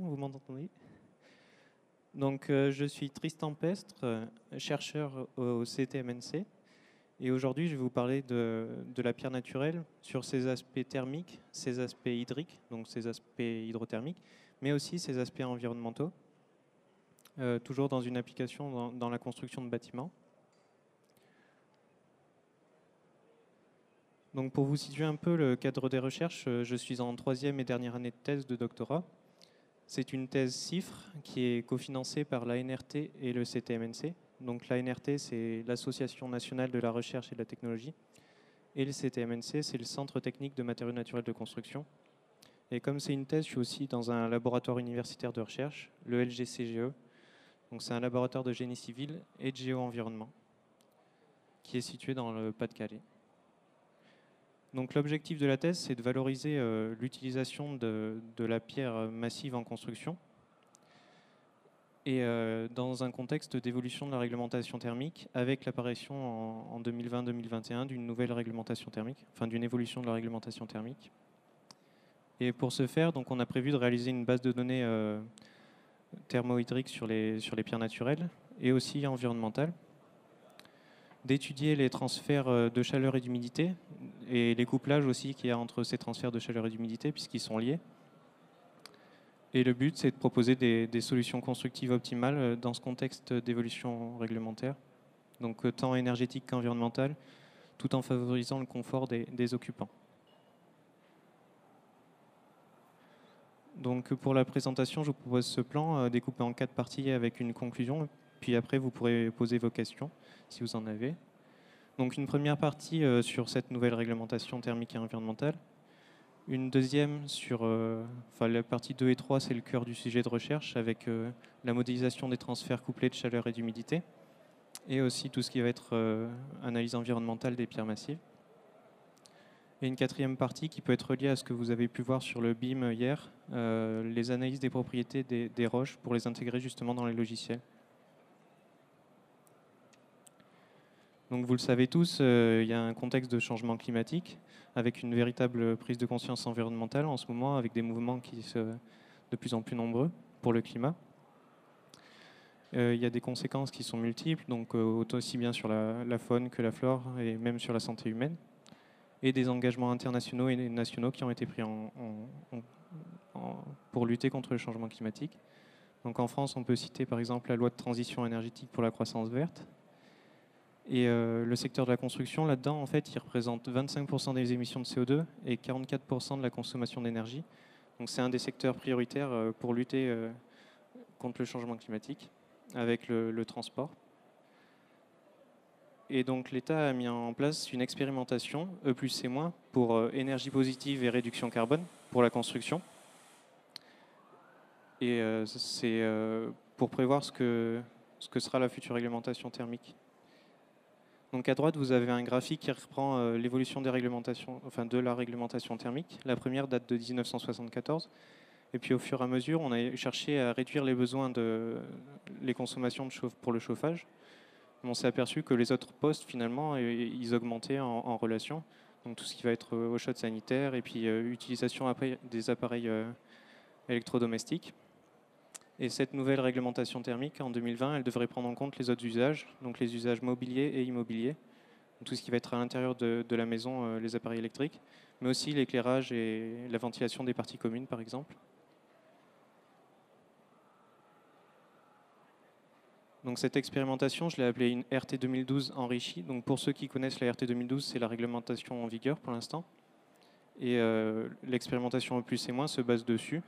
vous m'entendez? Donc, euh, je suis Tristan Pestre, euh, chercheur au CTMNC. Et aujourd'hui, je vais vous parler de, la pierre naturelle sur ses aspects thermiques, ses aspects hydriques, donc ses aspects hydrothermiques, mais aussi ses aspects environnementaux, euh, toujours dans une application dans la construction de bâtiments. Donc pour vous situer un peu le cadre des recherches, je suis en troisième et dernière année de thèse de doctorat. C'est une thèse CIFRE qui est cofinancée par l'ANRT et le CTMNC. Donc l'ANRT, c'est l'Association nationale de la recherche et de la technologie. Et le CTMNC, c'est le Centre technique de matériaux naturels de construction. Et comme c'est une thèse, je suis aussi dans un laboratoire universitaire de recherche, le LGCGE. Donc c'est un laboratoire de génie civil et de géo-environnement, qui est situé dans le Pas-de-Calais. Donc l'objectif de la thèse, c'est de valoriser euh, l'utilisation de, la pierre massive en construction et euh, dans un contexte d'évolution de la réglementation thermique avec l'apparition en, 2020-2021 d'une nouvelle réglementation thermique, enfin d'une évolution de la réglementation thermique. Et pour ce faire, donc, on a prévu de réaliser une base de données euh, thermohydrique sur les, sur les pierres naturelles et aussi environnementales d'étudier les transferts euh, de chaleur et d'humidité et les couplages aussi qu'il y a entre ces transferts de chaleur et d'humidité puisqu'ils sont liés. Et le but, c'est de proposer des, solutions constructives optimales euh, dans ce contexte d'évolution réglementaire, donc euh, tant énergétique qu'environnemental, tout en favorisant le confort des, occupants. Donc pour la présentation, je vous propose ce plan découpé en quatre parties avec une conclusion, puis après vous pourrez poser vos questions si vous en avez. Donc une première partie euh, sur cette nouvelle réglementation thermique et environnementale. Une deuxième sur, euh, enfin la partie 2 et 3, c'est le cœur du sujet de recherche avec euh, la modélisation des transferts couplés de chaleur et d'humidité et aussi tout ce qui va être analyse environnementale des pierres massives. Et une quatrième partie qui peut être reliée à ce que vous avez pu voir sur le BIM hier, les analyses des propriétés des roches pour les intégrer justement dans les logiciels. Donc vous le savez tous, euh, il y a un contexte de changement climatique avec une véritable prise de conscience environnementale en ce moment, avec des mouvements qui sont de plus en plus nombreux pour le climat. Euh, il y a des conséquences qui sont multiples, donc euh, aussi bien sur la, faune que la flore et même sur la santé humaine, et des engagements internationaux et nationaux qui ont été pris pour lutter contre le changement climatique. Donc en France, on peut citer par exemple la loi de transition énergétique pour la croissance verte, et euh, le secteur de la construction, là-dedans, en fait, il représente 25% des émissions de CO2 et 44% de la consommation d'énergie. Donc c'est un des secteurs prioritaires euh, pour lutter euh, contre le changement climatique avec le, transport. Et donc l'État a mis en place une expérimentation E plus C pour énergie positive et réduction carbone pour la construction. Et c'est pour prévoir ce que, ce que sera la future réglementation thermique. Donc à droite, vous avez un graphique qui reprend euh, l'évolution de la réglementation thermique. La première date de 1974. Et puis au fur et à mesure, on a cherché à réduire les besoins de les consommations pour le chauffage. On s'est aperçu que les autres postes, finalement, ils augmentaient en, relation. Donc tout ce qui va être au shot sanitaire et puis euh, utilisation des appareils euh, électrodomestiques. Et cette nouvelle réglementation thermique, en 2020, elle devrait prendre en compte les autres usages, donc les usages mobiliers et immobiliers, tout ce qui va être à l'intérieur de, la maison, euh, les appareils électriques, mais aussi l'éclairage et la ventilation des parties communes, par exemple. Donc cette expérimentation, je l'ai appelée une RT 2012 enrichie. Donc pour ceux qui connaissent la RT 2012, c'est la réglementation en vigueur pour l'instant. Et euh, l'expérimentation au plus et moins se base dessus.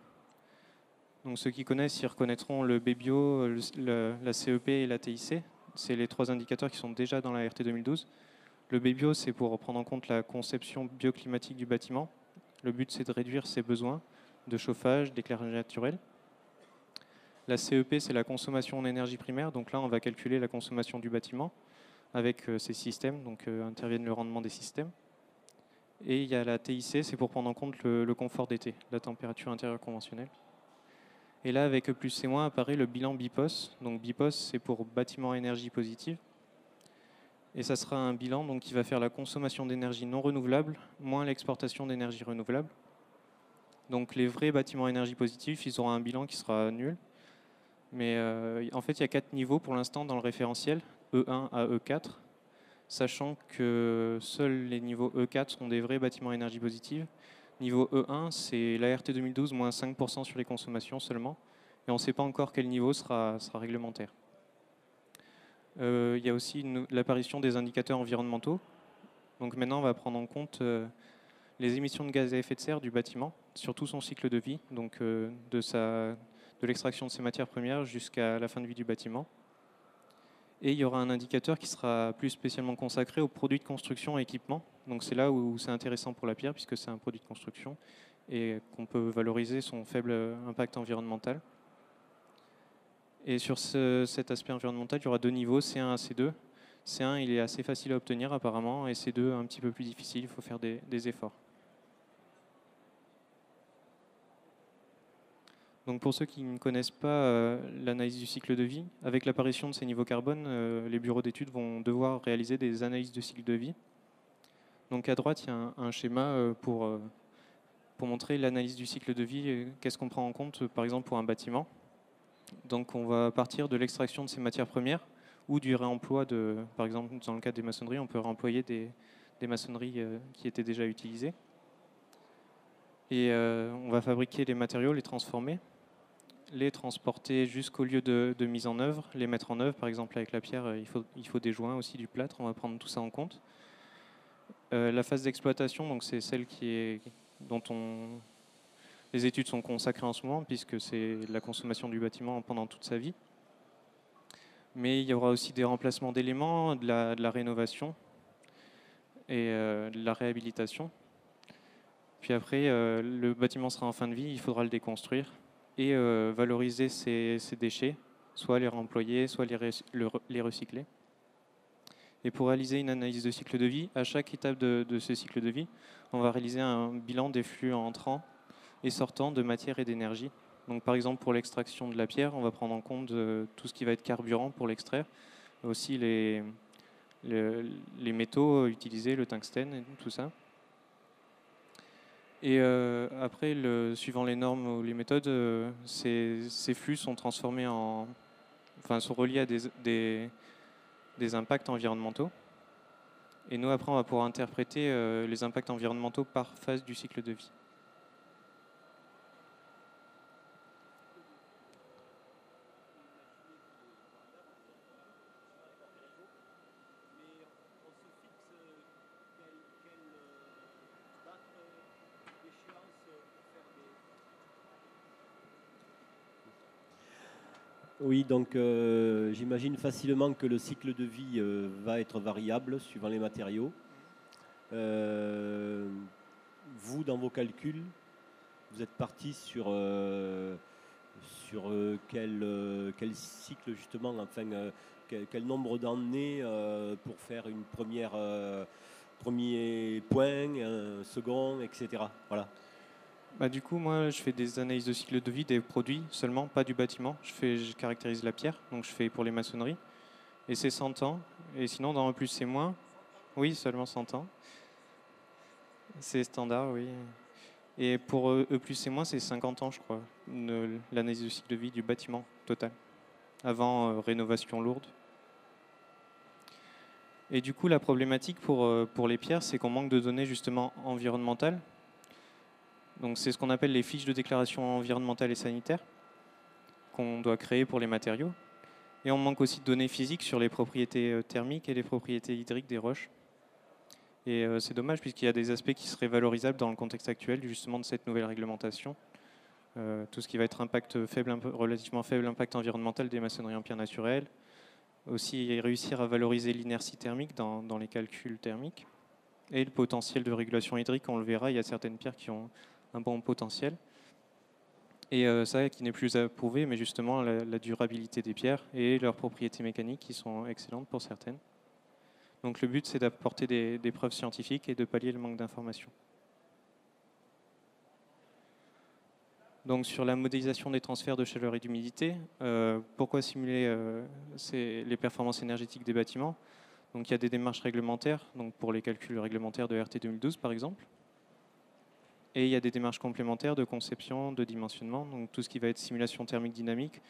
Donc ceux qui connaissent, ils reconnaîtront le BBio, la CEP et la TIC. C'est les trois indicateurs qui sont déjà dans la RT 2012. Le BBio, c'est pour prendre en compte la conception bioclimatique du bâtiment. Le but, c'est de réduire ses besoins de chauffage, d'éclairage naturel. La CEP, c'est la consommation en énergie primaire. Donc là, on va calculer la consommation du bâtiment avec euh, ces systèmes, donc euh, interviennent le rendement des systèmes. Et il y a la TIC, c'est pour prendre en compte le, le confort d'été, la température intérieure conventionnelle. Et là, avec E plus C- apparaît le bilan BIPOS. Donc BIPOS, c'est pour bâtiment énergie positive. Et ça sera un bilan donc, qui va faire la consommation d'énergie non renouvelable moins l'exportation d'énergie renouvelable. Donc les vrais bâtiments énergie positive, ils auront un bilan qui sera nul. Mais euh, en fait, il y a quatre niveaux pour l'instant dans le référentiel, E1 à E4, sachant que seuls les niveaux E4 sont des vrais bâtiments énergie positive. Niveau E1, c'est l'ART 2012, moins 5% sur les consommations seulement. Et on ne sait pas encore quel niveau sera, réglementaire. Euh, il y a aussi l'apparition des indicateurs environnementaux. Donc maintenant, on va prendre en compte euh, les émissions de gaz à effet de serre du bâtiment sur tout son cycle de vie, donc euh, de, de l'extraction de ses matières premières jusqu'à la fin de vie du bâtiment. Et il y aura un indicateur qui sera plus spécialement consacré aux produits de construction et équipements. Donc c'est là où c'est intéressant pour la pierre puisque c'est un produit de construction et qu'on peut valoriser son faible impact environnemental. Et sur cet aspect environnemental, il y aura deux niveaux, C1 à C2. C1, il est assez facile à obtenir apparemment, et C2, un petit peu plus difficile, il faut faire des, efforts. Donc pour ceux qui ne connaissent pas euh, l'analyse du cycle de vie, avec l'apparition de ces niveaux carbone, euh, les bureaux d'études vont devoir réaliser des analyses de cycle de vie. Donc à droite, il y a un, schéma euh, pour, pour montrer l'analyse du cycle de vie, qu'est-ce qu'on prend en compte par exemple pour un bâtiment. Donc on va partir de l'extraction de ces matières premières ou du réemploi de, par exemple dans le cas des maçonneries, on peut réemployer des, maçonneries euh, qui étaient déjà utilisées. Et euh, on va fabriquer les matériaux, les transformer, les transporter jusqu'au lieu de, mise en œuvre, les mettre en œuvre, par exemple avec la pierre, euh, il faut, il faut des joints aussi, du plâtre, on va prendre tout ça en compte. La phase d'exploitation, donc c'est celle qui est, dont on, les études sont consacrées en ce moment, puisque c'est la consommation du bâtiment pendant toute sa vie. Mais il y aura aussi des remplacements d'éléments, de la, rénovation et euh, de la réhabilitation. Puis après, euh, le bâtiment sera en fin de vie, il faudra le déconstruire et euh, valoriser ces, déchets, soit les réemployer, soit les, recycler. Et pour réaliser une analyse de cycle de vie, à chaque étape de, ce cycle de vie, on va réaliser un bilan des flux entrants et sortant de matière et d'énergie. Donc par exemple pour l'extraction de la pierre, on va prendre en compte euh, tout ce qui va être carburant pour l'extraire, aussi les, les, métaux utilisés, le tungstène et tout ça. Et euh, après, suivant les normes ou les méthodes, euh, ces, ces, flux sont transformés en, enfin, sont reliés à des, des, impacts environnementaux. Et nous, après, on va pouvoir interpréter les impacts environnementaux par phase du cycle de vie. Oui, donc euh, j'imagine facilement que le cycle de vie euh, va être variable suivant les matériaux. Euh, vous, dans vos calculs, vous êtes parti sur, quel, cycle justement, enfin, quel, quel nombre d'années pour faire une première premier point, un second, etc. Voilà. Bah, du coup, moi, je fais des analyses de cycle de vie des produits seulement, pas du bâtiment. Je, fais, je caractérise la pierre, donc je fais pour les maçonneries. Et c'est 100 ans. Et sinon, dans E plus, c'est moins. Oui, seulement 100 ans. C'est standard, oui. Et pour E plus, c'est moins, c'est 50 ans, je crois, l'analyse de cycle de vie du bâtiment total, avant euh, rénovation lourde. Et du coup, la problématique pour, euh, pour les pierres, c'est qu'on manque de données justement environnementales donc c'est ce qu'on appelle les fiches de déclaration environnementale et sanitaire qu'on doit créer pour les matériaux. Et on manque aussi de données physiques sur les propriétés euh, thermiques et les propriétés hydriques des roches. Et euh, c'est dommage puisqu'il y a des aspects qui seraient valorisables dans le contexte actuel justement de cette nouvelle réglementation. Euh, tout ce qui va être impact faible, relativement faible impact environnemental des maçonneries en pierre naturelle. Aussi réussir à valoriser l'inertie thermique dans, dans les calculs thermiques. Et le potentiel de régulation hydrique, on le verra, il y a certaines pierres qui ont un bon potentiel. Et euh, ça qui n'est plus à prouver, mais justement la, durabilité des pierres et leurs propriétés mécaniques qui sont excellentes pour certaines. Donc le but c'est d'apporter des, preuves scientifiques et de pallier le manque d'informations. Donc sur la modélisation des transferts de chaleur et d'humidité, euh, pourquoi simuler euh, les performances énergétiques des bâtiments? Donc il y a des démarches réglementaires, donc pour les calculs réglementaires de RT 2012 par exemple, Et il y a des démarches complémentaires de conception, de dimensionnement, donc tout ce qui va être simulation thermique dynamique,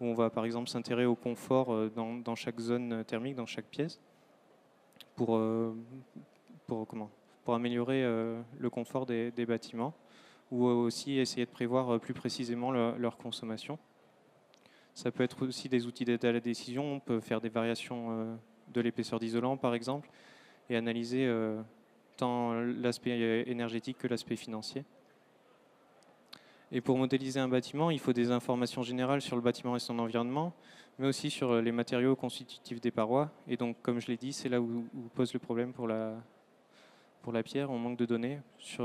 où on va par exemple s'intéresser au confort euh, dans, chaque zone thermique, dans chaque pièce, pour, euh, pour, comment, pour améliorer euh, le confort des, bâtiments, ou aussi essayer de prévoir plus précisément leur, consommation. Ça peut être aussi des outils d'aide à la décision, on peut faire des variations de l'épaisseur d'isolant par exemple, et analyser tant l'aspect énergétique que l'aspect financier. Et pour modéliser un bâtiment, il faut des informations générales sur le bâtiment et son environnement, mais aussi sur les matériaux constitutifs des parois. Et donc, comme je l'ai dit, c'est là où, pose le problème pour la, pour la pierre. On manque de données, sur,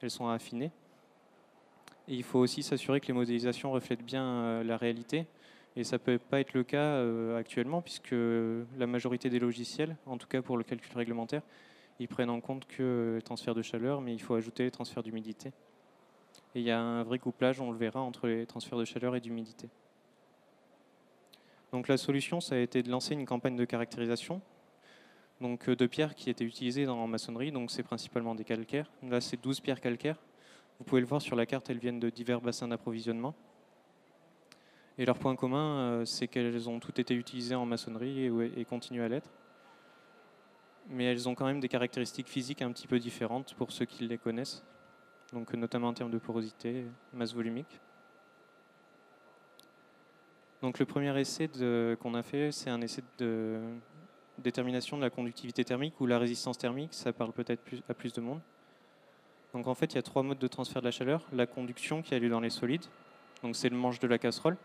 elles sont affinées. Et il faut aussi s'assurer que les modélisations reflètent bien euh, la réalité. Et ça ne peut pas être le cas euh, actuellement, puisque la majorité des logiciels, en tout cas pour le calcul réglementaire, ils prennent en compte que le transfert de chaleur, mais il faut ajouter les transferts d'humidité. Et il y a un vrai couplage, on le verra, entre les transferts de chaleur et d'humidité. Donc la solution, ça a été de lancer une campagne de caractérisation donc, euh, de pierres qui étaient utilisées dans la maçonnerie. Donc c'est principalement des calcaires. Là, c'est 12 pierres calcaires. Vous pouvez le voir sur la carte, elles viennent de divers bassins d'approvisionnement. Et leur point commun, euh, c'est qu'elles ont toutes été utilisées en maçonnerie et continuent à l'être mais elles ont quand même des caractéristiques physiques un petit peu différentes pour ceux qui les connaissent, donc notamment en termes de porosité, masse volumique. Donc le premier essai qu'on a fait, c'est un essai de détermination de la conductivité thermique ou la résistance thermique, ça parle peut-être à plus de monde. Donc en fait, il y a trois modes de transfert de la chaleur. La conduction qui a lieu dans les solides, donc c'est le manche de la casserole.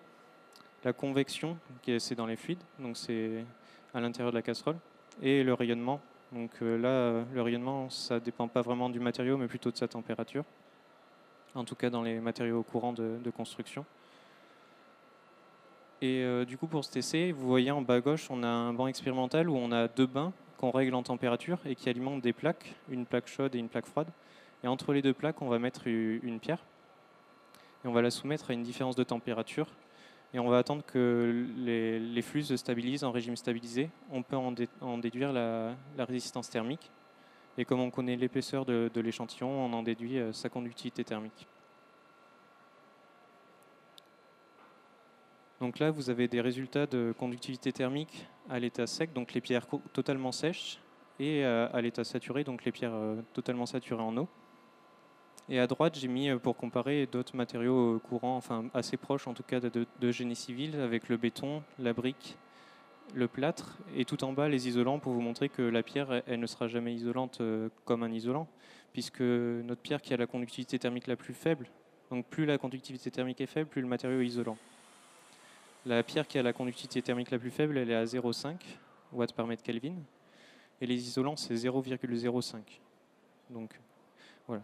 La convection, qui est dans les fluides, donc c'est à l'intérieur de la casserole. Et le rayonnement, donc euh, là, le rayonnement, ça dépend pas vraiment du matériau, mais plutôt de sa température. En tout cas, dans les matériaux courants de, construction. Et euh, du coup, pour cet essai, vous voyez en bas à gauche, on a un banc expérimental où on a deux bains qu'on règle en température et qui alimentent des plaques, une plaque chaude et une plaque froide. Et entre les deux plaques, on va mettre une pierre et on va la soumettre à une différence de température et on va attendre que les, flux se stabilisent en régime stabilisé. On peut en, déduire la, résistance thermique. Et comme on connaît l'épaisseur de, l'échantillon, on en déduit euh, sa conductivité thermique. Donc là, vous avez des résultats de conductivité thermique à l'état sec, donc les pierres totalement sèches, et euh, à l'état saturé, donc les pierres euh, totalement saturées en eau. Et à droite, j'ai mis euh, pour comparer d'autres matériaux euh, courants, enfin assez proches en tout cas de, génie civil, avec le béton, la brique, le plâtre, et tout en bas les isolants pour vous montrer que la pierre, elle ne sera jamais isolante euh, comme un isolant, puisque notre pierre qui a la conductivité thermique la plus faible, donc plus la conductivité thermique est faible, plus le matériau est isolant. La pierre qui a la conductivité thermique la plus faible, elle est à 0,5 watts par mètre Kelvin, et les isolants, c'est 0,05. Donc voilà.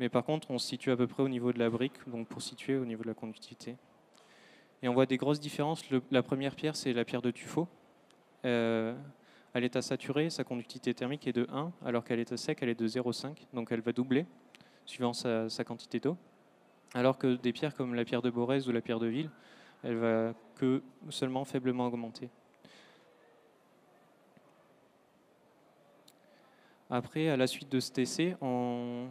Mais par contre, on se situe à peu près au niveau de la brique, donc pour situer au niveau de la conductivité. Et on voit des grosses différences. la première pierre, c'est la pierre de tuffeau. Euh, à l'état saturé, sa conductivité thermique est de 1, alors qu'à l'état sec, elle est de 0,5. Donc elle va doubler, suivant sa, quantité d'eau. Alors que des pierres comme la pierre de Borès ou la pierre de Ville, elle va que seulement faiblement augmenter. Après, à la suite de cet essai,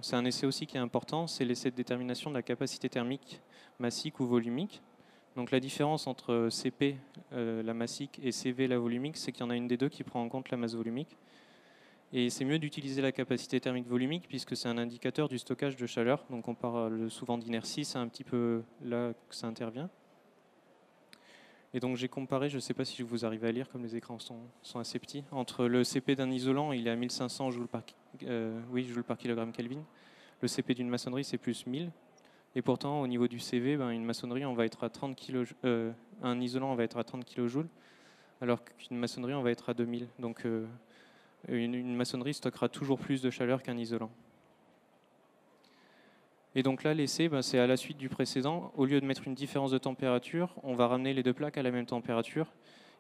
c'est un essai aussi qui est important, c'est l'essai de détermination de la capacité thermique massique ou volumique. Donc la différence entre CP, euh, la massique, et CV, la volumique, c'est qu'il y en a une des deux qui prend en compte la masse volumique. Et c'est mieux d'utiliser la capacité thermique volumique puisque c'est un indicateur du stockage de chaleur. Donc on parle souvent d'inertie, c'est un petit peu là que ça intervient. Et donc j'ai comparé, je ne sais pas si vous arrivez à lire comme les écrans sont, assez petits, entre le CP d'un isolant, il est à 1500 joules par, euh, oui, joules par kilogramme Kelvin. Le CP d'une maçonnerie, c'est plus 1000. Et pourtant, au niveau du CV, ben, une maçonnerie, on va être à 30 kg, euh, un isolant, on va être à 30 kJ, alors qu'une maçonnerie, on va être à 2000. Donc euh, une maçonnerie stockera toujours plus de chaleur qu'un isolant. Et donc là, l'essai, ben, c'est à la suite du précédent. Au lieu de mettre une différence de température, on va ramener les deux plaques à la même température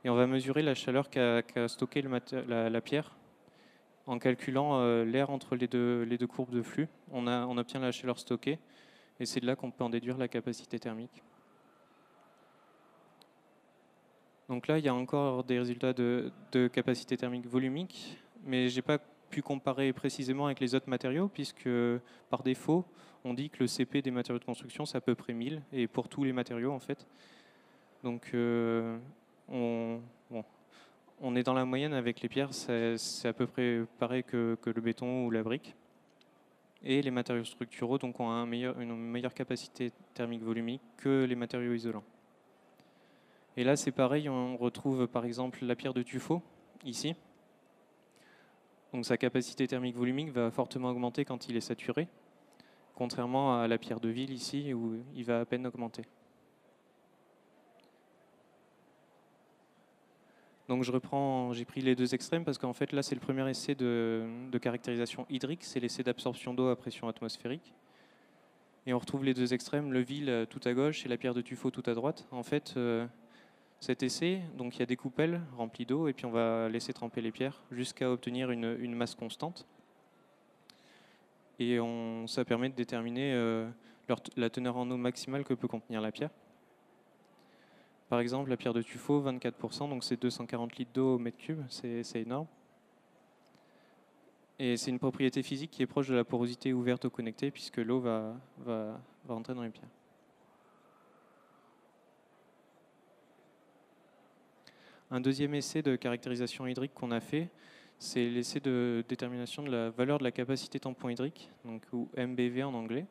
et on va mesurer la chaleur qu'a stocké la, pierre en calculant euh, l'air entre les deux, courbes de flux. On, a, on obtient la chaleur stockée et c'est de là qu'on peut en déduire la capacité thermique. Donc là, il y a encore des résultats de, de capacité thermique volumique, mais je n'ai pas pu comparer précisément avec les autres matériaux, puisque par défaut, on dit que le CP des matériaux de construction, c'est à peu près 1000, et pour tous les matériaux, en fait. Donc, euh, on, est dans la moyenne avec les pierres, c'est à peu près pareil que, le béton ou la brique. Et les matériaux structuraux donc, ont une meilleure capacité thermique volumique que les matériaux isolants. Et là, c'est pareil, on retrouve par exemple la pierre de tuffeau, ici. Donc sa capacité thermique volumique va fortement augmenter quand il est saturé, contrairement à la pierre de ville ici, où il va à peine augmenter. Donc je reprends, j'ai pris les deux extrêmes parce qu'en fait là c'est le premier essai de, caractérisation hydrique, c'est l'essai d'absorption d'eau à pression atmosphérique. Et on retrouve les deux extrêmes, le ville tout à gauche et la pierre de tuffeau tout à droite. En fait, euh, cet essai, donc il y a des coupelles remplies d'eau et puis on va laisser tremper les pierres jusqu'à obtenir une, masse constante. Et ça permet de déterminer euh, la teneur en eau maximale que peut contenir la pierre. Par exemple, la pierre de tuffeau, 24%, donc c'est 240 litres d'eau au mètre cube, c'est énorme. Et c'est une propriété physique qui est proche de la porosité ouverte ou connectée, puisque l'eau va, va, va rentrer dans les pierres. Un deuxième essai de caractérisation hydrique qu'on a fait, c'est l'essai de détermination de la valeur de la capacité tampon hydrique, donc, ou MBV en anglais.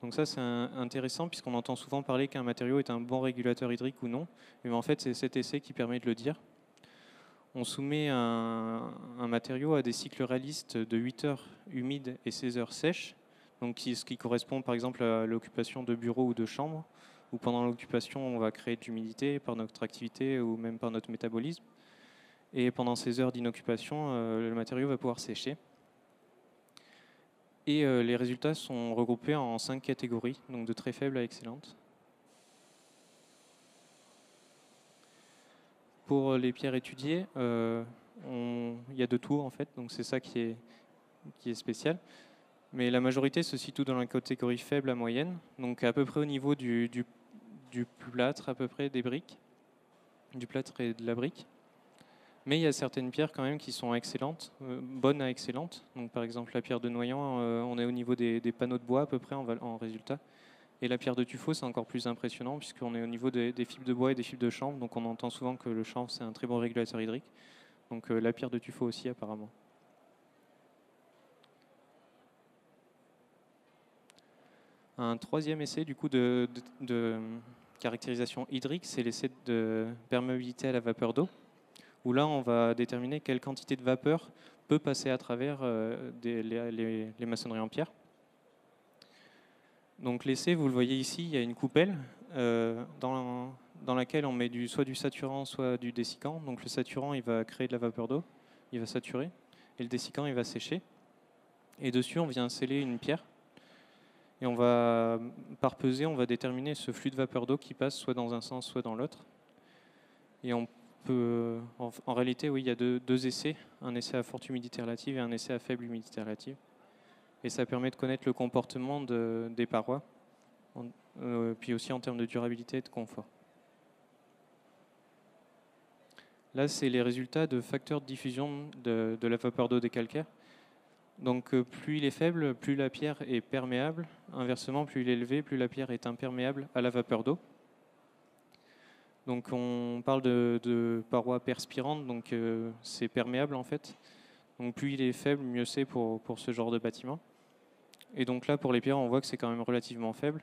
Donc ça, c'est intéressant puisqu'on entend souvent parler qu'un matériau est un bon régulateur hydrique ou non. Mais en fait, c'est cet essai qui permet de le dire. On soumet un, matériau à des cycles réalistes de 8 heures humides et 16 heures sèches, donc ce qui correspond par exemple à l'occupation de bureaux ou de chambres, où pendant l'occupation, on va créer de l'humidité par notre activité ou même par notre métabolisme. Et pendant ces heures d'inoccupation, euh, le matériau va pouvoir sécher. Et euh, les résultats sont regroupés en cinq catégories, donc de très faibles à excellentes. Pour les pierres étudiées, euh, il y a de tout en fait, donc c'est ça qui est, qui est spécial. Mais la majorité se situe dans la catégorie faible à moyenne, donc à peu près au niveau du, du plâtre, à peu près des briques, du plâtre et de la brique. Mais il y a certaines pierres quand même qui sont excellentes, euh, bonnes à excellentes. Donc par exemple la pierre de Noyant, euh, on est au niveau des, panneaux de bois à peu près en, résultat. Et la pierre de tuffeau, c'est encore plus impressionnant puisqu'on est au niveau des, fibres de bois et des fibres de chanvre. Donc on entend souvent que le chanvre c'est un très bon régulateur hydrique. Donc euh, la pierre de tuffeau aussi apparemment. Un troisième essai du coup de caractérisation hydrique, c'est l'essai de perméabilité à la vapeur d'eau où là, on va déterminer quelle quantité de vapeur peut passer à travers euh, les, maçonneries en pierre. Donc l'essai, vous le voyez ici, il y a une coupelle euh, dans, laquelle on met du, soit du saturant, soit du dessicant. Donc le saturant, il va créer de la vapeur d'eau, il va saturer, et le dessicant, il va sécher. Et dessus, on vient sceller une pierre. Et on va, par pesée, on va déterminer ce flux de vapeur d'eau qui passe soit dans un sens, soit dans l'autre. Et on en, réalité, oui, il y a deux, essais, un essai à forte humidité relative et un essai à faible humidité relative. Et ça permet de connaître le comportement des parois, euh, puis aussi en termes de durabilité et de confort. Là, c'est les résultats de facteurs de diffusion de, la vapeur d'eau des calcaires. Donc, euh, plus il est faible, plus la pierre est perméable. Inversement, plus il est élevé, plus la pierre est imperméable à la vapeur d'eau. Donc on parle de, parois perspirantes, donc euh, c'est perméable en fait. Donc plus il est faible, mieux c'est pour, pour ce genre de bâtiment. Et donc là, pour les pierres, on voit que c'est quand même relativement faible.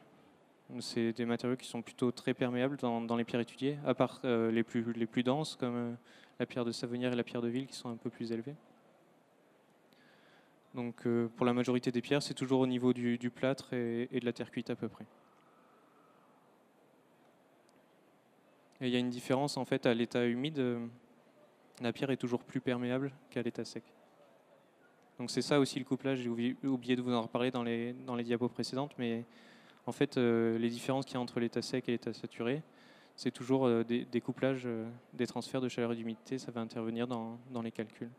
C'est des matériaux qui sont plutôt très perméables dans, les pierres étudiées, à part euh, les, plus, denses, comme la pierre de Savonnière et la pierre de Ville, qui sont un peu plus élevées. Donc pour la majorité des pierres, c'est toujours au niveau du, plâtre et de la terre cuite à peu près. il y a une différence en fait à l'état humide, euh, la pierre est toujours plus perméable qu'à l'état sec. Donc c'est ça aussi le couplage, j'ai oublié de vous en reparler dans les, dans les diapos précédentes, mais en fait euh, les différences qu'il y a entre l'état sec et l'état saturé, c'est toujours euh, des, couplages, des transferts de chaleur et d'humidité, ça va intervenir dans les calculs.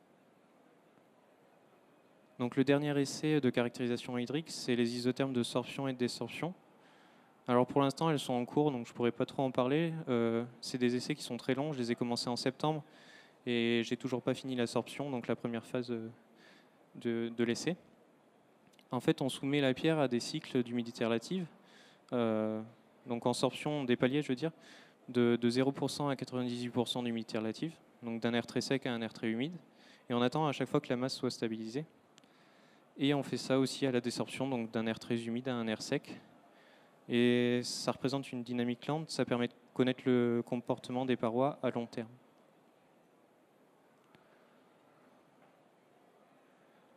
Donc le dernier essai de caractérisation hydrique, c'est les isothermes de sorption et de désorption. Alors pour l'instant, elles sont en cours, donc je ne pourrais pas trop en parler. Euh, c'est des essais qui sont très longs, je les ai commencés en septembre. Et j'ai toujours pas fini l'absorption, donc la première phase de, de l'essai. En fait, on soumet la pierre à des cycles d'humidité relative, donc en sorption des paliers, je veux dire, de, 0% à 98% d'humidité relative, donc d'un air très sec à un air très humide. Et on attend à chaque fois que la masse soit stabilisée. Et on fait ça aussi à la désorption, donc d'un air très humide à un air sec. Et ça représente une dynamique lente, ça permet de connaître le comportement des parois à long terme.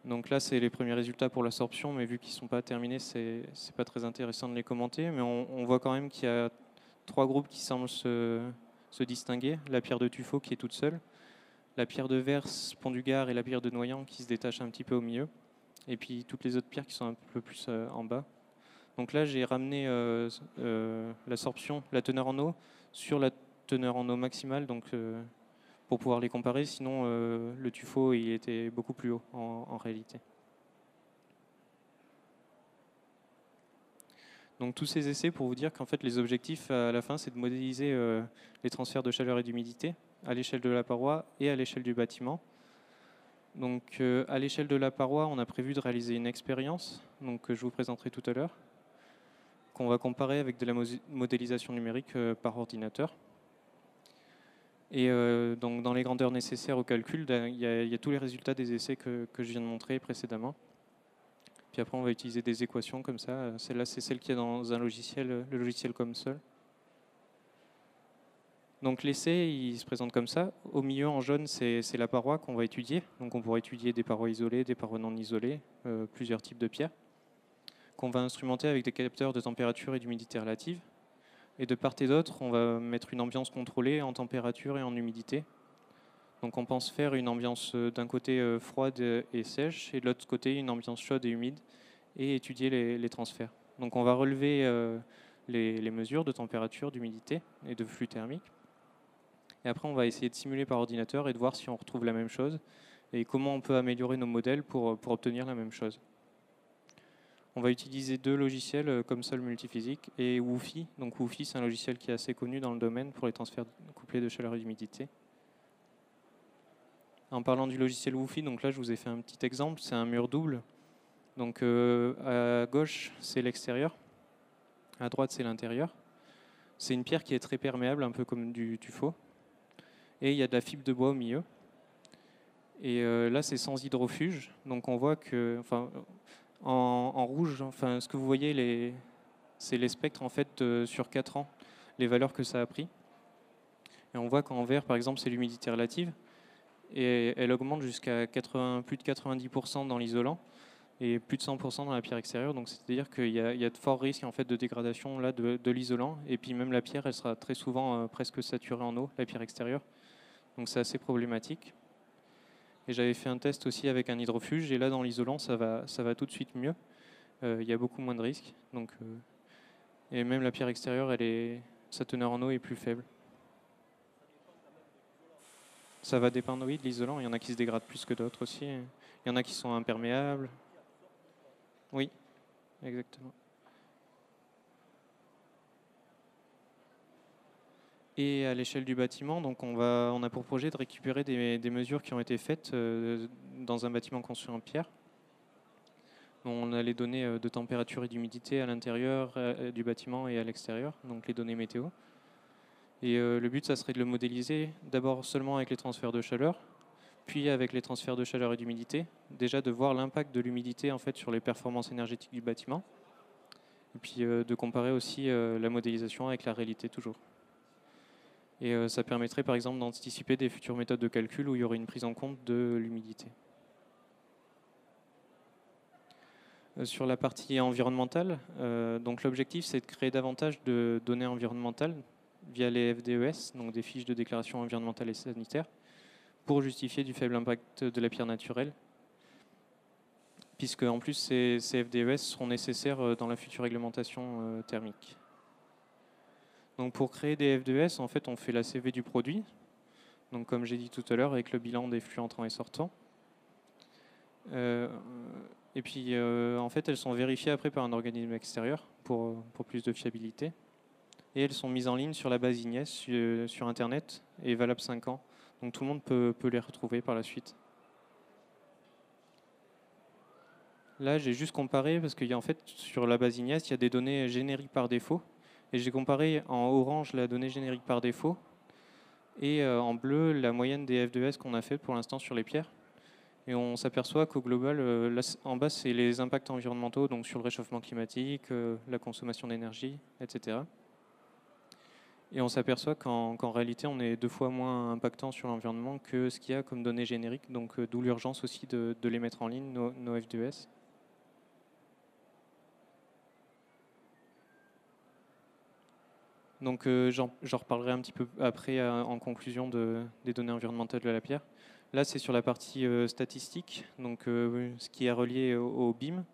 Donc là, c'est les premiers résultats pour l'absorption, mais vu qu'ils ne sont pas terminés, c'est n'est pas très intéressant de les commenter. Mais on, voit quand même qu'il y a trois groupes qui semblent se, distinguer. La pierre de tuffeau qui est toute seule, la pierre de Vers, Pont du Gard et la pierre de Noyant qui se détachent un petit peu au milieu. Et puis toutes les autres pierres qui sont un peu plus euh, en bas. Donc là, j'ai ramené euh, euh, l'absorption, la teneur en eau, sur la teneur en eau maximale, donc pour pouvoir les comparer. Sinon, le tuffeau, il était beaucoup plus haut en réalité. Donc tous ces essais pour vous dire qu'en fait les objectifs à la fin c'est de modéliser les transferts de chaleur et d'humidité à l'échelle de la paroi et à l'échelle du bâtiment. Donc euh, à l'échelle de la paroi on a prévu de réaliser une expérience donc, que je vous présenterai tout à l'heure qu'on va comparer avec de la modélisation numérique euh, par ordinateur. Et donc dans les grandeurs nécessaires au calcul, il y, a tous les résultats des essais que je viens de montrer précédemment. Puis après, on va utiliser des équations comme ça. Celle-là, c'est celle qui est dans un logiciel, le logiciel comme seul. Donc l'essai, il se présente comme ça. Au milieu, en jaune, c'est la paroi qu'on va étudier. Donc on pourra étudier des parois isolées, des parois non isolées, euh, plusieurs types de pierres, qu'on va instrumenter avec des capteurs de température et d'humidité relative. Et de part et d'autre, on va mettre une ambiance contrôlée en température et en humidité donc on pense faire une ambiance euh, d'un côté euh, froide et sèche et de l'autre côté une ambiance chaude et humide et étudier les, transferts. Donc on va relever euh, les, mesures de température, d'humidité et de flux thermique. Et après on va essayer de simuler par ordinateur et de voir si on retrouve la même chose et comment on peut améliorer nos modèles pour, pour obtenir la même chose. On va utiliser deux logiciels comme Sol Multiphysique et Woofy. Donc Woofy c'est un logiciel qui est assez connu dans le domaine pour les transferts couplés de chaleur et d'humidité. En parlant du logiciel Woofy, donc là je vous ai fait un petit exemple, c'est un mur double. Donc euh, à gauche c'est l'extérieur, à droite c'est l'intérieur. C'est une pierre qui est très perméable, un peu comme du tuffeau. Et il y a de la fibre de bois au milieu. Et euh, là c'est sans hydrofuge, donc on voit que, en, rouge, enfin ce que vous voyez, c'est les spectres en fait sur 4 ans, les valeurs que ça a pris. Et on voit qu'en vert par exemple c'est l'humidité relative et elle augmente jusqu'à plus de 90% dans l'isolant et plus de 100% dans la pierre extérieure. Donc c'est-à-dire qu'il y, a de forts risques en fait de dégradation là de, l'isolant. Et puis même la pierre, elle sera très souvent euh, presque saturée en eau, la pierre extérieure. Donc c'est assez problématique. Et j'avais fait un test aussi avec un hydrofuge. Et là dans l'isolant, ça va, ça va tout de suite mieux. Euh, il y a beaucoup moins de risques. Donc, euh, et même la pierre extérieure, elle est, sa teneur en eau est plus faible. Ça va dépendre, oui, de l'isolant. Il y en a qui se dégradent plus que d'autres aussi. Il y en a qui sont imperméables. Oui, exactement. Et à l'échelle du bâtiment, donc on, a pour projet de récupérer des, mesures qui ont été faites euh, dans un bâtiment construit en pierre. On a les données euh, de température et d'humidité à l'intérieur euh, du bâtiment et à l'extérieur, donc les données météo. Et le but, ça serait de le modéliser d'abord seulement avec les transferts de chaleur, puis avec les transferts de chaleur et d'humidité. Déjà de voir l'impact de l'humidité en fait sur les performances énergétiques du bâtiment, et puis de comparer aussi la modélisation avec la réalité toujours. Et ça permettrait par exemple d'anticiper des futures méthodes de calcul où il y aurait une prise en compte de l'humidité. Sur la partie environnementale, donc l'objectif c'est de créer davantage de données environnementales, via les FDES, donc des fiches de déclaration environnementale et sanitaire, pour justifier du faible impact de la pierre naturelle, puisque en plus ces, FDES seront nécessaires euh, dans la future réglementation euh, thermique. Donc pour créer des FDES, en fait, on fait la CV du produit, donc comme j'ai dit tout à l'heure, avec le bilan des flux entrants et sortants. Euh, et puis, en fait, elles sont vérifiées après par un organisme extérieur pour, plus de fiabilité et elles sont mises en ligne sur la base Ignes sur Internet et valables 5 ans. Donc tout le monde peut, peut les retrouver par la suite. Là, j'ai juste comparé parce qu'il y a en fait sur la base Ignace, il y a des données génériques par défaut. Et j'ai comparé en orange la donnée générique par défaut et euh, en bleu la moyenne des F2S qu'on a fait pour l'instant sur les pierres. Et on s'aperçoit qu'au global, euh, en bas, c'est les impacts environnementaux, donc sur le réchauffement climatique, euh, la consommation d'énergie, etc. Et on s'aperçoit qu'en réalité, on est deux fois moins impactant sur l'environnement que ce qu'il y a comme données génériques, donc d'où l'urgence aussi de, les mettre en ligne, nos, nos F2S. Donc euh, j'en reparlerai un petit peu après euh, en conclusion des données environnementales de la pierre. Là, c'est sur la partie euh, statistique, donc ce qui est relié au, BIM,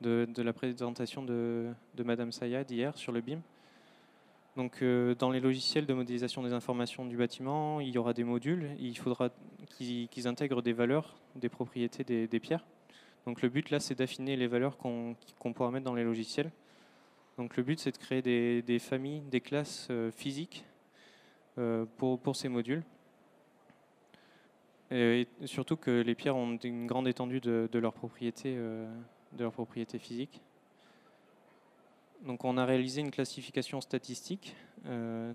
de, la présentation de, Madame Sayad hier sur le BIM. Donc, dans les logiciels de modélisation des informations du bâtiment, il y aura des modules. Il faudra qu'ils intègrent des valeurs, des propriétés des, pierres. Donc, le but là, c'est d'affiner les valeurs qu'on pourra mettre dans les logiciels donc le but, c'est de créer des, familles, des classes euh, physiques euh, pour, ces modules. Et, surtout que les pierres ont une grande étendue de, leurs propriétés, euh, de leur propriété physique. Donc on a réalisé une classification statistique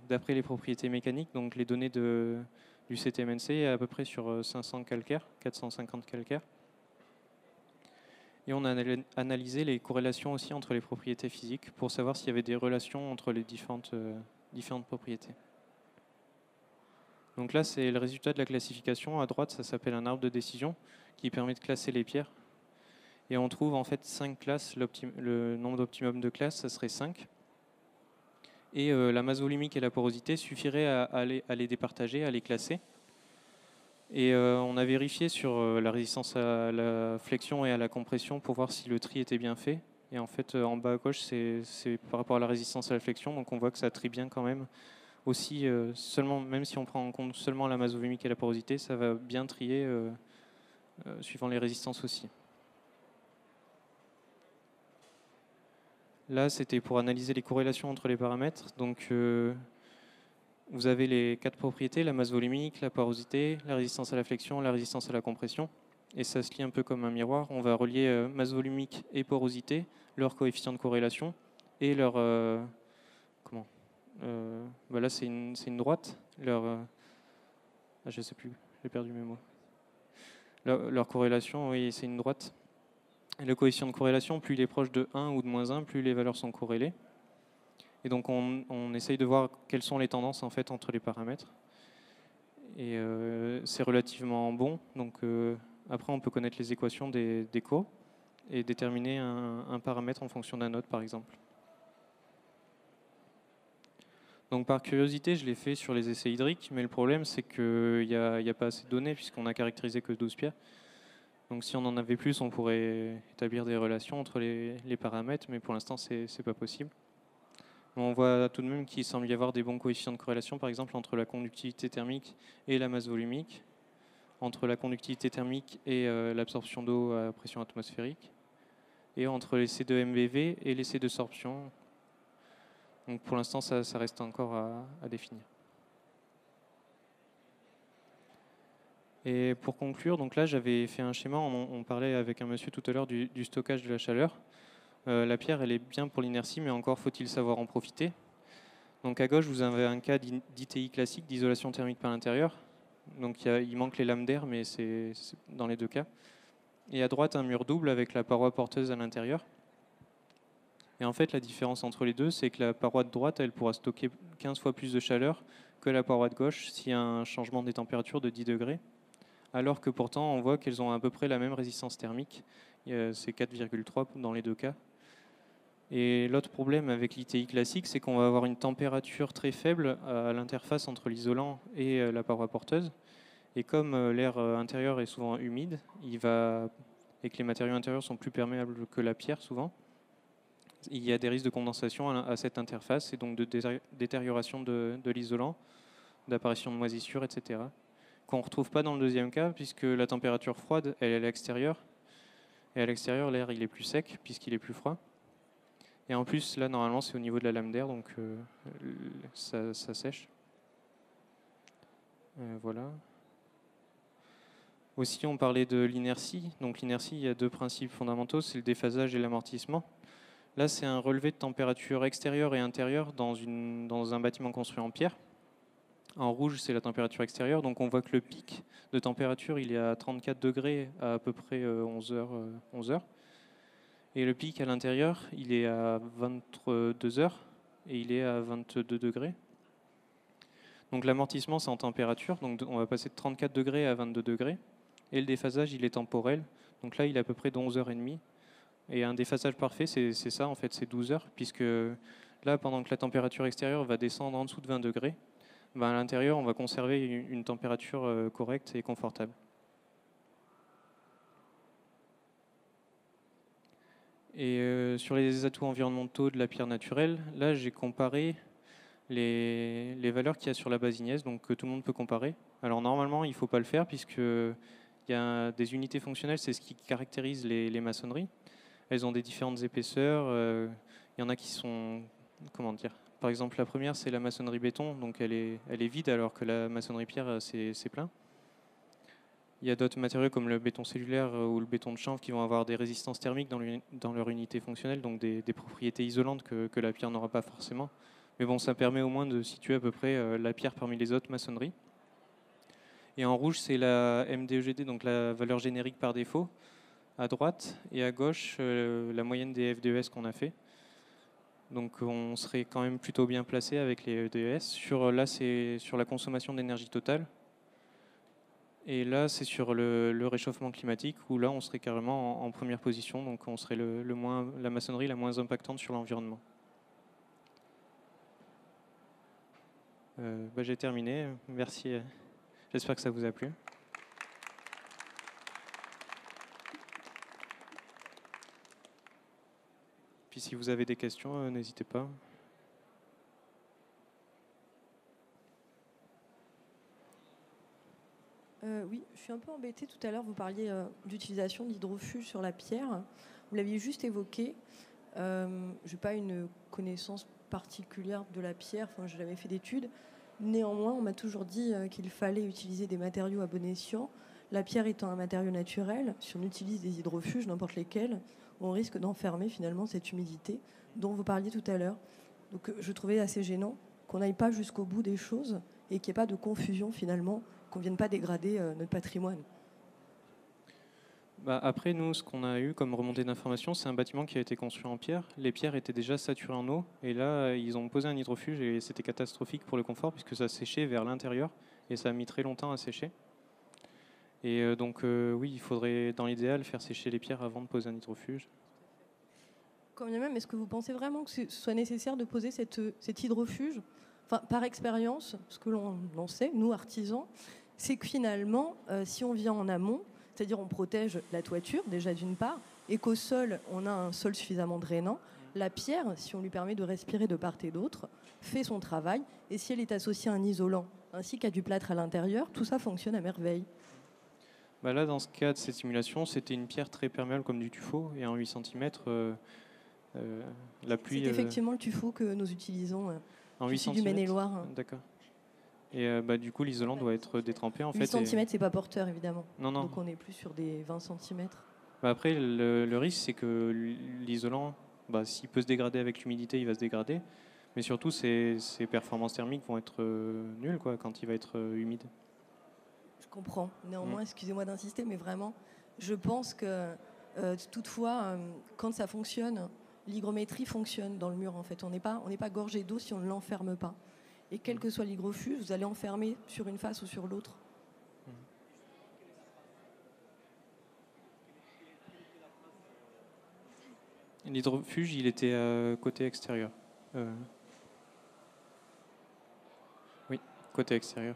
d'après les propriétés mécaniques, donc les données du CTMNC à peu près sur 500 calcaires, 450 calcaires. Et on a analysé les corrélations aussi entre les propriétés physiques pour savoir s'il y avait des relations entre les différentes, euh, différentes propriétés. Donc là, c'est le résultat de la classification. À droite, ça s'appelle un arbre de décision qui permet de classer les pierres. Et on trouve en fait 5 classes. Le nombre d'optimum de classes, ça serait 5. Et euh, la masse volumique et la porosité suffiraient à les départager, à les classer. Et euh, on a vérifié sur euh, la résistance à la flexion et à la compression pour voir si le tri était bien fait. Et en fait, euh, en bas à gauche, c'est par rapport à la résistance à la flexion. Donc on voit que ça trie bien quand même. Aussi, seulement, même si on prend en compte seulement la masse volumique et la porosité, ça va bien trier suivant les résistances aussi. Là, c'était pour analyser les corrélations entre les paramètres. Donc, vous avez les quatre propriétés, la masse volumique, la porosité, la résistance à la flexion, la résistance à la compression. Et ça se lie un peu comme un miroir. On va relier euh, masse volumique et porosité, leur coefficient de corrélation et leur... Euh, comment euh, bah Là, c'est une, une, droite. Leur... Ah, je sais plus, j'ai perdu mes mots. Leur, corrélation, oui, c'est une droite. Le coefficient de corrélation, plus il est proche de 1 ou de moins 1, plus les valeurs sont corrélées. Et donc on, essaye de voir quelles sont les tendances en fait entre les paramètres. Et euh, c'est relativement bon. Donc euh, après on peut connaître les équations des, des et déterminer un, paramètre en fonction d'un autre par exemple. Donc par curiosité, je l'ai fait sur les essais hydriques, mais le problème c'est qu'il n'y a, pas assez de données puisqu'on a caractérisé que 12 pierres. Donc si on en avait plus, on pourrait établir des relations entre les, les paramètres, mais pour l'instant c'est pas possible. On voit tout de même qu'il semble y avoir des bons coefficients de corrélation, par exemple entre la conductivité thermique et la masse volumique, entre la conductivité thermique et euh, l'absorption d'eau à pression atmosphérique, et entre les C2 MBV et les C2 sorption. Pour l'instant, ça, reste encore à, définir. Et pour conclure, donc là j'avais fait un schéma, on, parlait avec un monsieur tout à l'heure du, stockage de la chaleur. Euh, la pierre, elle est bien pour l'inertie, mais encore faut-il savoir en profiter. Donc à gauche, vous avez un cas d'ITI classique, d'isolation thermique par l'intérieur. Donc il, manque les lames d'air, mais c'est dans les deux cas. Et à droite, un mur double avec la paroi porteuse à l'intérieur. Et en fait, la différence entre les deux, c'est que la paroi de droite, elle pourra stocker 15 fois plus de chaleur que la paroi de gauche s'il y a un changement des températures de 10 degrés. Alors que pourtant, on voit qu'elles ont à peu près la même résistance thermique. C'est 4,3 dans les deux cas. Et l'autre problème avec l'ITI classique, c'est qu'on va avoir une température très faible à l'interface entre l'isolant et euh, la paroi porteuse. Et comme euh, l'air euh, intérieur est souvent humide, et que les matériaux intérieurs sont plus perméables que la pierre souvent, il y a des risques de condensation à cette interface et donc de détérioration de, l'isolant, d'apparition de moisissures, etc. Qu'on ne retrouve pas dans le deuxième cas, puisque la température froide, elle est à l'extérieur. Et à l'extérieur, l'air il est plus sec, puisqu'il est plus froid. Et en plus, là, normalement, c'est au niveau de la lame d'air, donc euh, ça, sèche. Euh, voilà. Aussi, on parlait de l'inertie. Donc l'inertie, il y a deux principes fondamentaux, c'est le déphasage et l'amortissement. Là, c'est un relevé de température extérieure et intérieure dans, une, dans un bâtiment construit en pierre. En rouge, c'est la température extérieure. Donc on voit que le pic de température, il est à 34 degrés à peu près 11 heures. 11 heures. Et le pic à l'intérieur, il est à 22 heures et il est à 22 degrés. Donc l'amortissement, c'est en température. Donc on va passer de 34 degrés à 22 degrés. Et le déphasage, il est temporel. Donc là, il est à peu près de 11h30. Et un déphasage parfait, c'est ça, en fait, c'est 12 heures, puisque là, pendant que la température extérieure va descendre en dessous de 20 degrés, ben à l'intérieur, on va conserver une température euh, correcte et confortable. Et euh, sur les atouts environnementaux de la pierre naturelle, là, j'ai comparé les, valeurs qu'il y a sur la base Ignès, donc que tout le monde peut comparer. Alors normalement, il ne faut pas le faire, puisque il y a des unités fonctionnelles, c'est ce qui caractérise les, maçonneries. Elles ont des différentes épaisseurs. Euh, il y en a qui sont, comment dire, par exemple la première c'est la maçonnerie béton, donc elle est, elle est vide alors que la maçonnerie pierre euh, c'est plein. Il y a d'autres matériaux comme le béton cellulaire euh, ou le béton de chanvre qui vont avoir des résistances thermiques dans, leur unité fonctionnelle, donc des, propriétés isolantes que, la pierre n'aura pas forcément. Mais bon, ça permet au moins de situer à peu près la pierre parmi les autres maçonneries. Et en rouge, c'est la MDEGD, donc la valeur générique par défaut, à droite, et à gauche, euh, la moyenne des FDES qu'on a fait. Donc on serait quand même plutôt bien placé avec les FDES. Là, c'est sur la consommation d'énergie totale. Et là, c'est sur le, réchauffement climatique, où là, on serait carrément en, première position, donc on serait le, moins, la maçonnerie la moins impactante sur l'environnement. Euh, bah, j'ai terminé. Merci. J'espère que ça vous a plu. Puis si vous avez des questions, euh, n'hésitez pas. Euh, oui, je suis un peu embêtée. Tout à l'heure, vous parliez euh, d'utilisation d'hydrofuge sur la pierre. Vous l'aviez juste évoqué. je n'ai pas une connaissance particulière de la pierre, enfin, je n'ai jamais fait d'études. Néanmoins, on m'a toujours dit euh, qu'il fallait utiliser des matériaux à bon escient. La pierre étant un matériau naturel, si on utilise des hydrofuges, n'importe lesquels, on risque d'enfermer finalement cette humidité dont vous parliez tout à l'heure. Donc euh, je trouvais assez gênant qu'on n'aille pas jusqu'au bout des choses et qu'il n'y ait pas de confusion finalement, qu'on ne vienne pas dégrader euh, notre patrimoine. Bah, après, nous, ce qu'on a eu comme remontée d'informations, c'est un bâtiment qui a été construit en pierre. Les pierres étaient déjà saturées en eau. Et là, ils ont posé un hydrofuge et c'était catastrophique pour le confort puisque ça séchait vers l'intérieur et ça a mis très longtemps à sécher. Et euh, donc, euh, oui, il faudrait, dans l'idéal, faire sécher les pierres avant de poser un hydrofuge. Quand bien même, est-ce que vous pensez vraiment que ce soit nécessaire de poser cette, cet hydrofuge? Enfin, Par expérience, ce que l'on sait, nous, artisans, c'est que finalement, euh, si on vient en amont, c'est-à-dire on protège la toiture déjà d'une part, et qu'au sol, on a un sol suffisamment drainant. La pierre, si on lui permet de respirer de part et d'autre, fait son travail, et si elle est associée à un isolant ainsi qu'à du plâtre à l'intérieur, tout ça fonctionne à merveille. Bah là, dans ce cas de cette simulation, c'était une pierre très perméable comme du tuffeau, et en 8 cm, euh, euh, la pluie... C'est euh, effectivement le tuffeau que nous utilisons en 8 cm. du Maine-et-Loire. D'accord. Et euh, bah, du coup, l'isolant doit être détrempé en 8 fait. 8 cm, c'est pas porteur évidemment. Non, non. Donc on est plus sur des 20 cm. Bah, après, le, risque, c'est que l'isolant, bah, s'il peut se dégrader avec l'humidité, il va se dégrader. Mais surtout, ses, ses performances thermiques vont être euh, nulles quoi, quand il va être euh, humide. Je comprends. Néanmoins, mm. excusez-moi d'insister, mais vraiment, je pense que toutefois, quand ça fonctionne, l'hygrométrie fonctionne dans le mur en fait. On n'est pas, on pas gorgé d'eau si on ne l'enferme pas. Et quel que soit l'hygrofuge, vous allez enfermer sur une face ou sur l'autre. L'hydrofuge, il était euh, côté extérieur. Euh, oui, côté extérieur.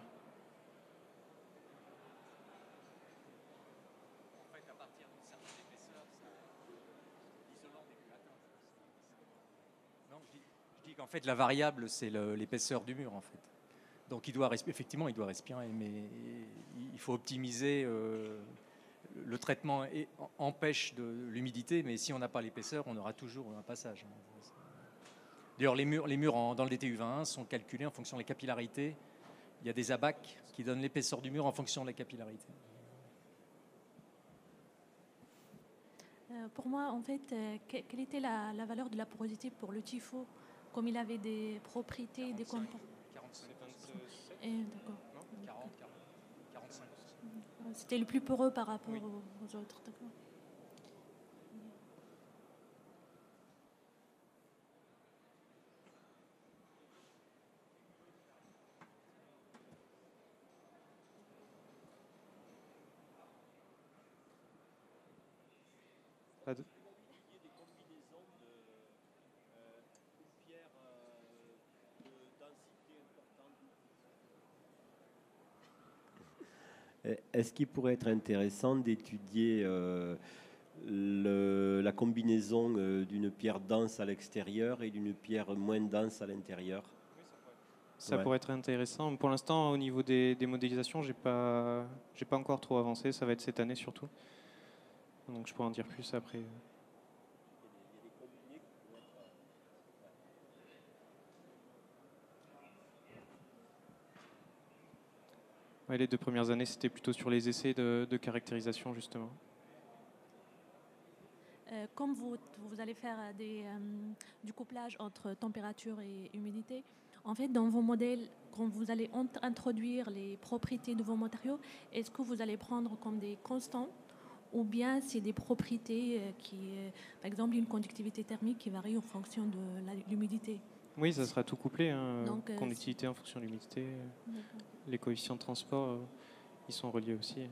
En fait, la variable, c'est l'épaisseur du mur, en fait. Donc, il doit effectivement, il doit respirer, mais il faut optimiser. Euh, le traitement empêche de l'humidité, mais si on n'a pas l'épaisseur, on aura toujours un passage. D'ailleurs, les murs, les murs dans le DTU 21 sont calculés en fonction des capillarités Il y a des abacs qui donnent l'épaisseur du mur en fonction de la capillarité. Euh, pour moi, en fait, euh, que- quelle était la, la valeur de la porosité pour le tifo? Comme il avait des propriétés, des comportements. Eh, d'accord. 45. C'était le plus poreux par rapport Oui. aux, aux autres, d'accord. Pas de- Est-ce qu'il pourrait être intéressant d'étudier euh, le- la combinaison euh, d'une pierre dense à l'extérieur et d'une pierre moins dense à l'intérieur? Ça Ouais. pourrait être intéressant. Pour l'instant, au niveau des, des modélisations, j'ai pas, j'ai pas encore trop avancé. Ça va être cette année surtout. Donc je pourrais en dire plus après. Les deux premières années, c'était plutôt sur les essais de, caractérisation justement. Euh, comme vous, allez faire euh, euh, du couplage entre température et humidité, en fait, dans vos modèles, quand vous allez int- introduire les propriétés de vos matériaux, est-ce que vous allez prendre comme des constants ou bien c'est des propriétés qui, par exemple, une conductivité thermique qui varie en fonction de l'humidité? Oui, ça sera tout couplé. Hein, Donc, euh, conductivité en fonction de l'humidité. Les coefficients de transport, euh, ils sont reliés aussi.